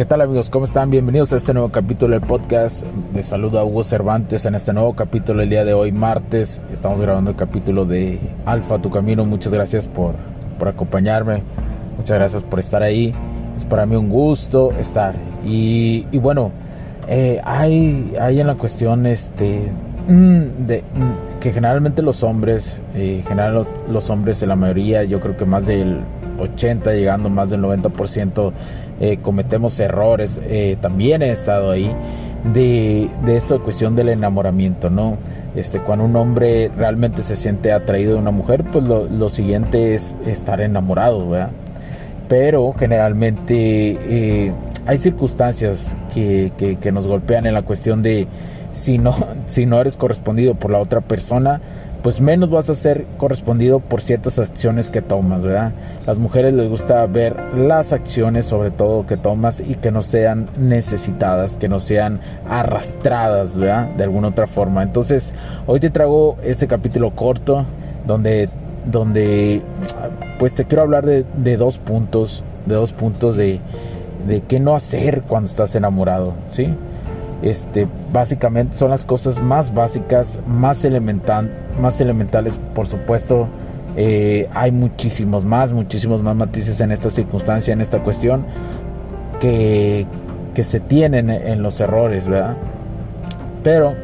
¿Qué tal amigos? ¿Cómo están? Bienvenidos a este nuevo capítulo del podcast. Les saludo a Hugo Cervantes en este nuevo capítulo el día de hoy, martes. Estamos grabando el capítulo de Alfa, tu camino. Muchas gracias por, por acompañarme. Muchas gracias por estar ahí. Es para mí un gusto estar. Y, y bueno, eh, hay, hay en la cuestión este, mm, de, mm, que generalmente los hombres, eh, general los, los hombres en la mayoría, yo creo que más del 80, llegando más del 90%, eh, cometemos errores. Eh, también he estado ahí de, de esta cuestión del enamoramiento, ¿no? Este, cuando un hombre realmente se siente atraído de una mujer, pues lo, lo siguiente es estar enamorado, ¿verdad? Pero generalmente eh, hay circunstancias que, que, que nos golpean en la cuestión de si no, si no eres correspondido por la otra persona, pues menos vas a ser correspondido por ciertas acciones que tomas, ¿verdad? Las mujeres les gusta ver las acciones sobre todo que tomas y que no sean necesitadas, que no sean arrastradas, ¿verdad? De alguna otra forma. Entonces, hoy te traigo este capítulo corto donde, donde pues te quiero hablar de, de dos puntos, de dos puntos de, de qué no hacer cuando estás enamorado, ¿sí? Este, básicamente son las cosas más básicas, más, más elementales, por supuesto. Eh, hay muchísimos más, muchísimos más matices en esta circunstancia, en esta cuestión, que, que se tienen en los errores, ¿verdad? Pero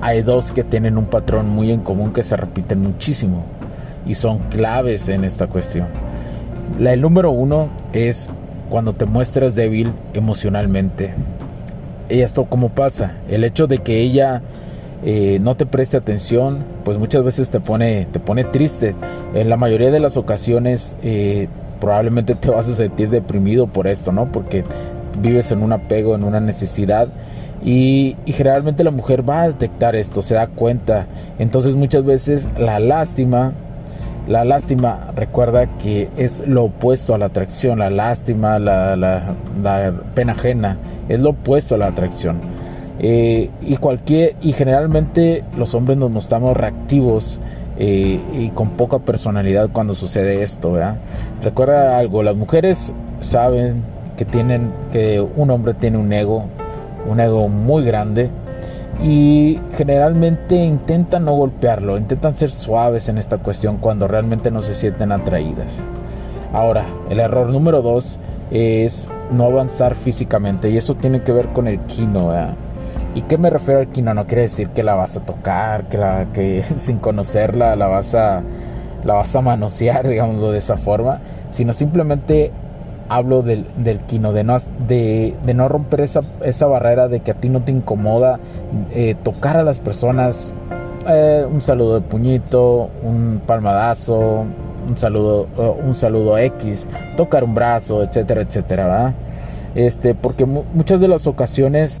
hay dos que tienen un patrón muy en común que se repiten muchísimo y son claves en esta cuestión. La, el número uno es cuando te muestras débil emocionalmente. ¿Y esto cómo pasa? El hecho de que ella eh, no te preste atención, pues muchas veces te pone, te pone triste. En la mayoría de las ocasiones eh, probablemente te vas a sentir deprimido por esto, ¿no? Porque vives en un apego, en una necesidad. Y, generalmente la mujer va a detectar esto, se da cuenta. Entonces muchas veces la lástima, la lástima recuerda que es lo opuesto a la atracción, la lástima, la, la, la pena ajena, es lo opuesto a la atracción. Eh, y cualquier, y generalmente los hombres nos mostramos reactivos eh, y con poca personalidad cuando sucede esto, ¿verdad? Recuerda algo, las mujeres saben que tienen, que un hombre tiene un ego, un ego muy grande, y generalmente intentan no golpearlo, intentan ser suaves en esta cuestión cuando realmente no se sienten atraídas. Ahora, el error número dos es no avanzar físicamente y eso tiene que ver con el kino. ¿Y qué me refiero al kino? No quiere decir que la vas a tocar, que, la, que sin conocerla la vas a la vas a manosear, digámoslo de esa forma, sino simplemente hablo del, del kino, de no, de, de no romper esa, esa, barrera de que a ti no te incomoda eh, tocar a las personas, eh, un saludo de puñito, un palmadazo, un saludo, un saludo X, tocar un brazo, etcétera, etcétera. Este, porque muchas de las ocasiones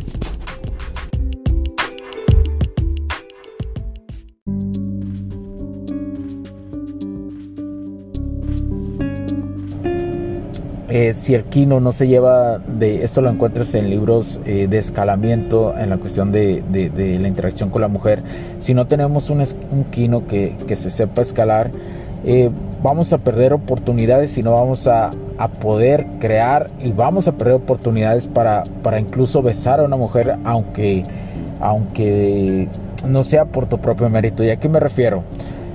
Eh, si el quino no se lleva de esto lo encuentras en libros eh, de escalamiento en la cuestión de, la interacción con la mujer. Si no tenemos un, un quino que, se sepa escalar eh, vamos a perder oportunidades y no vamos a, poder crear y vamos a perder oportunidades para, para incluso besar a una mujer aunque aunque no sea por tu propio mérito. Y a qué me refiero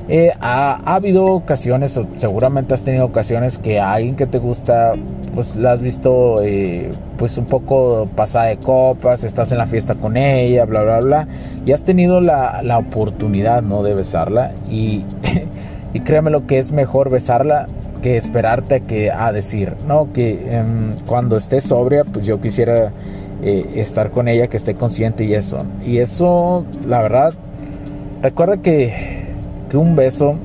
eh, ha, habido ocasiones, o seguramente has tenido ocasiones que a alguien que te gusta, pues la has visto eh, pues un poco pasada de copas, estás en la fiesta con ella, bla, bla, bla, y has tenido la, la oportunidad, ¿no? De besarla y, y créeme lo que es mejor besarla que esperarte a que a decir, no, que em, cuando esté sobria, pues yo quisiera eh, estar con ella, que esté consciente y eso. Y eso, la verdad, recuerda que que un beso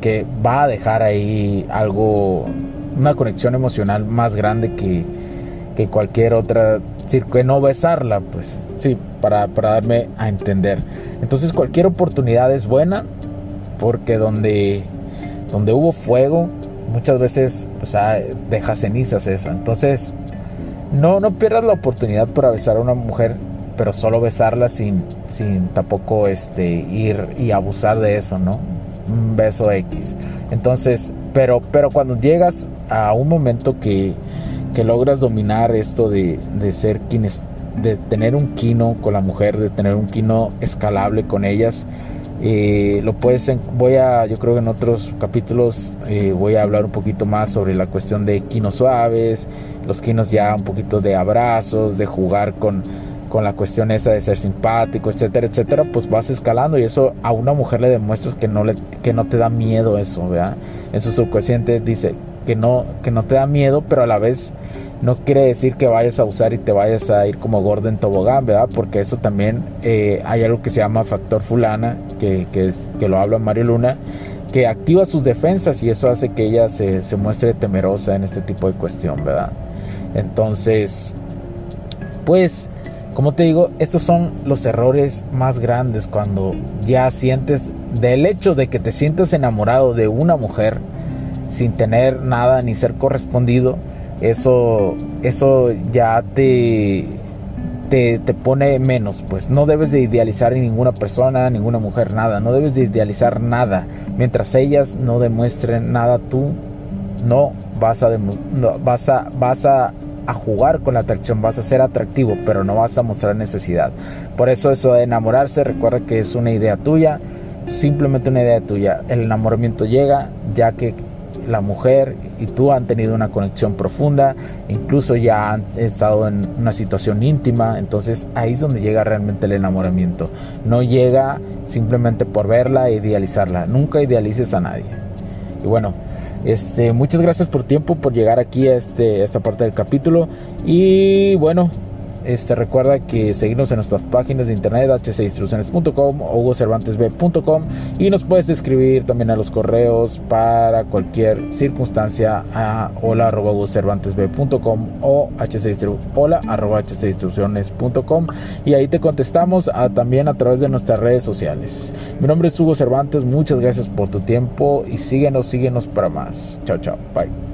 que va a dejar ahí algo, una conexión emocional más grande que, que cualquier otra, que no besarla, pues sí, para, para darme a entender. Entonces cualquier oportunidad es buena porque donde, donde hubo fuego, muchas veces pues, ah, deja cenizas eso. Entonces, no, no pierdas la oportunidad para besar a una mujer pero solo besarla sin, sin tampoco este, ir y abusar de eso, ¿no? Un beso X. Entonces, pero, pero cuando llegas a un momento que, que logras dominar esto de, de ser quienes, de tener un quino con la mujer, de tener un quino escalable con ellas, eh, lo puedes, voy a, yo creo que en otros capítulos eh, voy a hablar un poquito más sobre la cuestión de quinos suaves, los quinos ya un poquito de abrazos, de jugar con con la cuestión esa de ser simpático, etcétera, etcétera, pues vas escalando y eso a una mujer le demuestras que no, le, que no te da miedo eso, ¿verdad? En su subconsciente dice que no, que no te da miedo, pero a la vez no quiere decir que vayas a usar y te vayas a ir como gordo en tobogán, ¿verdad? Porque eso también eh, hay algo que se llama factor fulana, que, es, que lo habla Mario Luna, que activa sus defensas y eso hace que ella se, se muestre temerosa en este tipo de cuestión, ¿verdad? Entonces, pues como te digo, estos son los errores más grandes cuando ya sientes del hecho de que te sientas enamorado de una mujer sin tener nada ni ser correspondido, eso, eso ya te, te, te, pone menos, pues no debes de idealizar ninguna persona, ninguna mujer, nada, no debes de idealizar nada. Mientras ellas no demuestren nada, tú no vas a, vas a, vas a a jugar con la atracción, vas a ser atractivo, pero no vas a mostrar necesidad. Por eso eso de enamorarse, recuerda que es una idea tuya, simplemente una idea tuya. El enamoramiento llega ya que la mujer y tú han tenido una conexión profunda, incluso ya han estado en una situación íntima, entonces ahí es donde llega realmente el enamoramiento. No llega simplemente por verla e idealizarla, nunca idealices a nadie. Y bueno, este, muchas gracias por tiempo, por llegar aquí a, este, a esta parte del capítulo. Y bueno, este, recuerda que seguirnos en nuestras páginas de internet hcinstrucciones.com o hugocervantesb.com y nos puedes escribir también a los correos para cualquier circunstancia a hola o hola y ahí te contestamos también a través de nuestras redes sociales. Mi nombre es Hugo Cervantes, muchas gracias por tu tiempo y síguenos, síguenos para más. Chao, chao, bye.